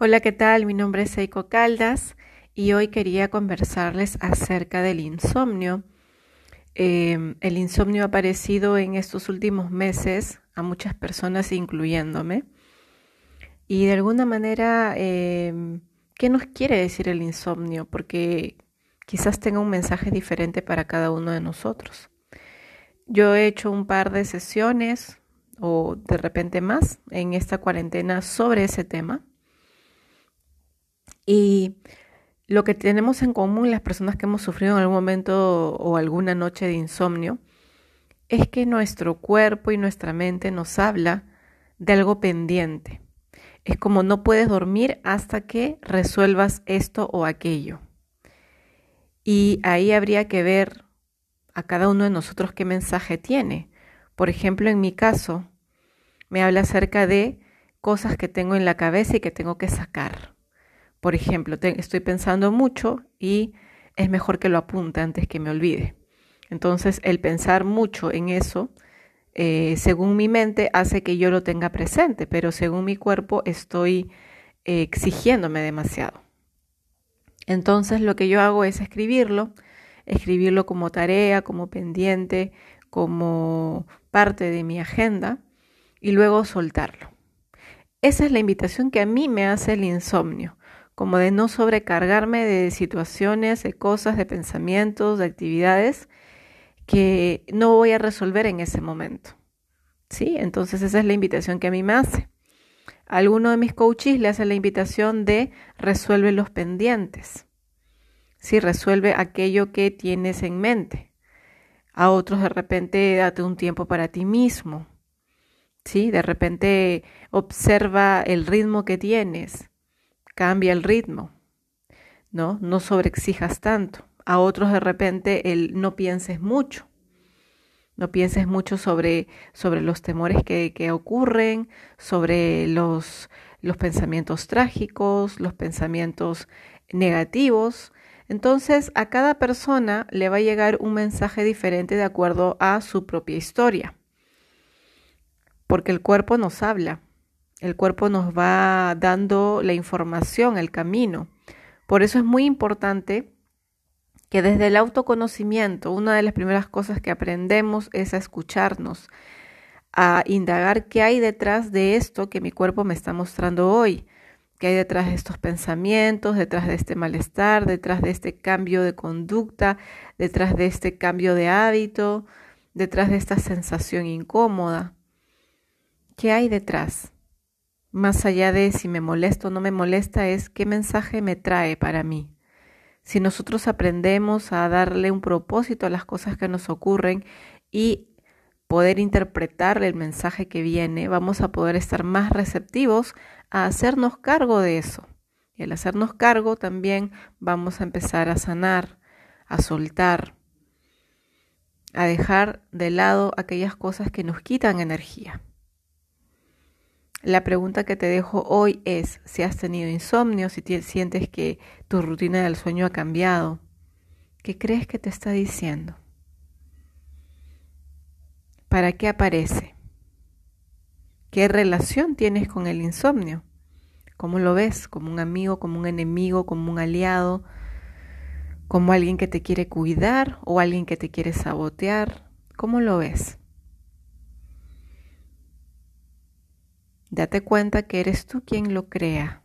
Hola, ¿qué tal? Mi nombre es Eiko Caldas y hoy quería conversarles acerca del insomnio. Em, el insomnio ha aparecido en estos últimos meses a muchas personas, incluyéndome. Y de alguna manera, em, ¿qué nos quiere decir el insomnio? Porque quizás tenga un mensaje diferente para cada uno de nosotros. Yo he hecho un par de sesiones o de repente más en esta cuarentena sobre ese tema y lo que tenemos en común las personas que hemos sufrido en algún momento o alguna noche de insomnio es que nuestro cuerpo y nuestra mente nos habla de algo pendiente. Es como no puedes dormir hasta que resuelvas esto o aquello. Y ahí habría que ver a cada uno de nosotros qué mensaje tiene. Por ejemplo, en mi caso, me habla acerca de cosas que tengo en la cabeza y que tengo que sacar. Por ejemplo, estoy pensando mucho y es mejor que lo apunte antes que me olvide. Entonces, el pensar mucho en eso, eh, según mi mente, hace que yo lo tenga presente, pero según mi cuerpo estoy eh, exigiéndome demasiado. Entonces, lo que yo hago es escribirlo, escribirlo como tarea, como pendiente, como parte de mi agenda y luego soltarlo. Esa es la invitación que a mí me hace el insomnio como de no sobrecargarme de situaciones, de cosas, de pensamientos, de actividades que no voy a resolver en ese momento. ¿Sí? Entonces esa es la invitación que a mí me hace. A alguno de mis coaches le hace la invitación de resuelve los pendientes. ¿Sí? Resuelve aquello que tienes en mente. A otros de repente date un tiempo para ti mismo. ¿Sí? De repente observa el ritmo que tienes cambia el ritmo, ¿no? No sobreexijas tanto. A otros de repente el no pienses mucho. No pienses mucho sobre, sobre los temores que, que ocurren, sobre los, los pensamientos trágicos, los pensamientos negativos. Entonces a cada persona le va a llegar un mensaje diferente de acuerdo a su propia historia. Porque el cuerpo nos habla. El cuerpo nos va dando la información, el camino. Por eso es muy importante que desde el autoconocimiento, una de las primeras cosas que aprendemos es a escucharnos, a indagar qué hay detrás de esto que mi cuerpo me está mostrando hoy, qué hay detrás de estos pensamientos, detrás de este malestar, detrás de este cambio de conducta, detrás de este cambio de hábito, detrás de esta sensación incómoda. ¿Qué hay detrás? Más allá de si me molesta o no me molesta, es qué mensaje me trae para mí. Si nosotros aprendemos a darle un propósito a las cosas que nos ocurren y poder interpretarle el mensaje que viene, vamos a poder estar más receptivos a hacernos cargo de eso. Y al hacernos cargo también vamos a empezar a sanar, a soltar, a dejar de lado aquellas cosas que nos quitan energía. La pregunta que te dejo hoy es si has tenido insomnio, si sientes que tu rutina del sueño ha cambiado. ¿Qué crees que te está diciendo? ¿Para qué aparece? ¿Qué relación tienes con el insomnio? ¿Cómo lo ves? ¿Como un amigo, como un enemigo, como un aliado? ¿Como alguien que te quiere cuidar o alguien que te quiere sabotear? ¿Cómo lo ves? Date cuenta que eres tú quien lo crea,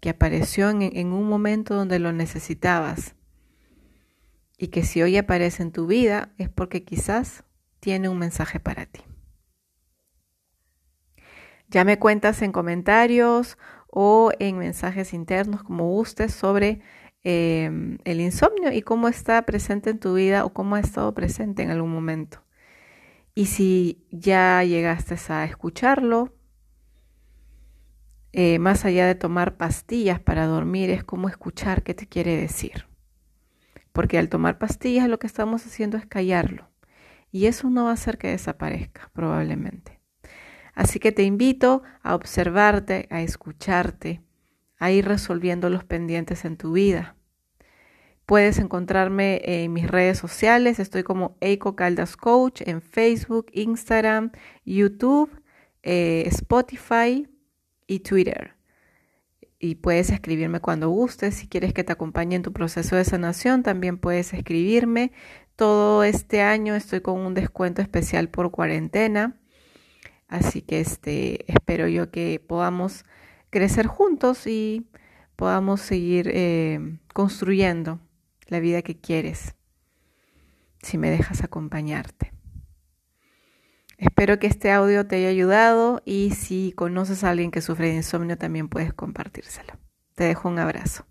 que apareció en, un momento donde lo necesitabas y que si hoy aparece en tu vida es porque quizás tiene un mensaje para ti. Ya me cuentas en comentarios o en mensajes internos como gustes sobre em, el insomnio y cómo está presente en tu vida o cómo ha estado presente en algún momento. Y si ya llegaste a escucharlo, eh, más allá de tomar pastillas para dormir, es como escuchar qué te quiere decir. Porque al tomar pastillas lo que estamos haciendo es callarlo. Y eso no va a hacer que desaparezca, probablemente. Así que te invito a observarte, a escucharte, a ir resolviendo los pendientes en tu vida. Puedes encontrarme en mis redes sociales, estoy como Eiko Caldas Coach en Facebook, Instagram, YouTube, eh, Spotify y Twitter. y puedes escribirme cuando gustes. Si quieres que te acompañe en tu proceso de sanación, también puedes escribirme. Todo este año estoy con un descuento especial por cuarentena. Así que este, espero yo que podamos crecer juntos y podamos seguir eh, construyendo la vida que quieres, si me dejas acompañarte. Espero que este audio te haya ayudado y si conoces a alguien que sufre de insomnio también puedes compartírselo. Te dejo un abrazo.